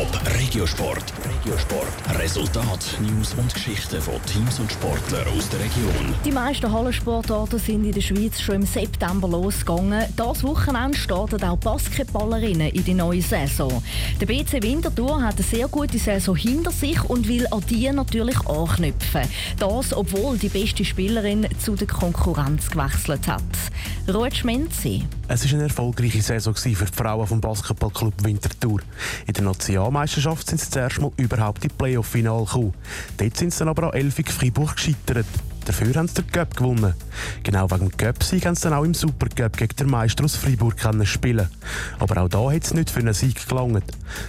Top Regiosport. Regiosport. Resultat, News und Geschichten von Teams und Sportlern aus der Region. Die meisten Hallensportarten sind in der Schweiz schon im September losgegangen. Das Wochenende starten auch Basketballerinnen in die neue Saison. Der BC Winterthur hat eine sehr gute Saison hinter sich und will an die natürlich anknüpfen. Das, obwohl die beste Spielerin zu der Konkurrenz gewechselt hat. Ruth Schmenzi. Es war eine erfolgreiche Saison für die Frauen vom Basketballclub Winterthur. In der Nationalmeisterschaft sind sie zuerst mal überhaupt in Playoff-Final gekommen. Dort sind sie dann aber an Elfig Freiburg gescheitert. Dafür haben sie den Cup gewonnen. Genau wegen dem Cup-Sieg haben sie dann auch im Supercup gegen den Meister aus Freiburg können spielen Aber auch da hat es nicht für einen Sieg gelangt.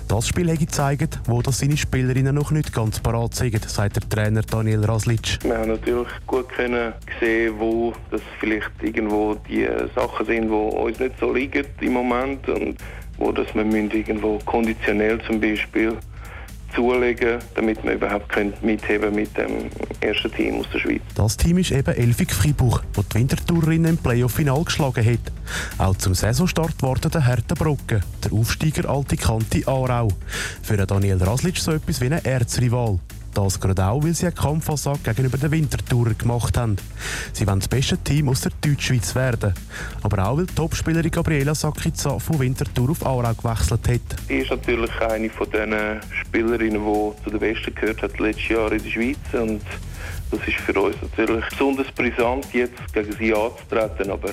Das Spiel hat gezeigt, wo das seine Spielerinnen noch nicht ganz parat sind, sagt der Trainer Daniel Raslic. Wir haben natürlich gut können sehen, wo das vielleicht irgendwo die Sachen sind, die uns nicht so liegen im Moment und wo das wir irgendwo konditionell zum Beispiel zulegen, damit wir überhaupt mitheben mit dem ersten Team aus der Schweiz. Das Team ist eben Elfig Freiburg, das die Wintertourerinnen im Playoff-Final geschlagen hat. Auch zum Saisonstart wartet der Härtebrocken, der Aufsteiger Alte Kante Aarau. Für Daniel Raslic so etwas wie ein Erzrival. Das gerade auch, weil sie einen Kampfansage gegenüber den Wintertourer gemacht haben. Sie wollen das beste Team aus der Deutschschweiz werden. Aber auch, weil die Topspielerin Gabriela Sakica von Winterthur auf Aarau gewechselt hat. Sie ist natürlich eine von den Spielerinnen, die zu den Besten gehört hat letztes Jahr in der Schweiz. Und das ist für uns natürlich besonders brisant, jetzt gegen sie anzutreten. Aber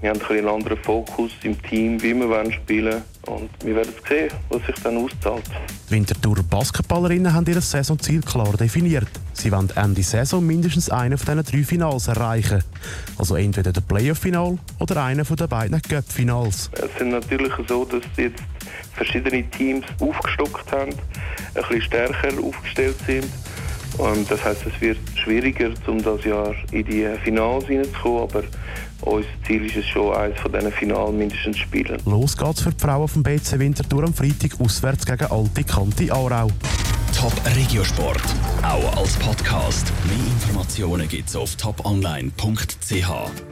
wir haben ein einen anderen Fokus im Team, wie wir spielen wollen. Und wir werden sehen, was sich dann auszahlt. Die Winterthur Basketballerinnen haben ihr Saisonziel klar definiert. Sie wollen Ende Saison mindestens einen von diesen drei Finals erreichen. Also entweder der Playoff-Final oder einer von den beiden Cup-Finals. Es sind natürlich so, dass jetzt verschiedene Teams aufgestockt haben, ein bisschen stärker aufgestellt sind. Und das heißt, es wird schwieriger, um das Jahr in die Finals hineinzukommen, aber unser Ziel ist es schon, eines von diesen Finalen mindestens zu spielen. Los geht's für die Frauen vom BC Winterthur am Freitag auswärts gegen Alte Kante Aarau. Top Regiosport, auch als Podcast. Mehr Informationen gibt's auf toponline.ch.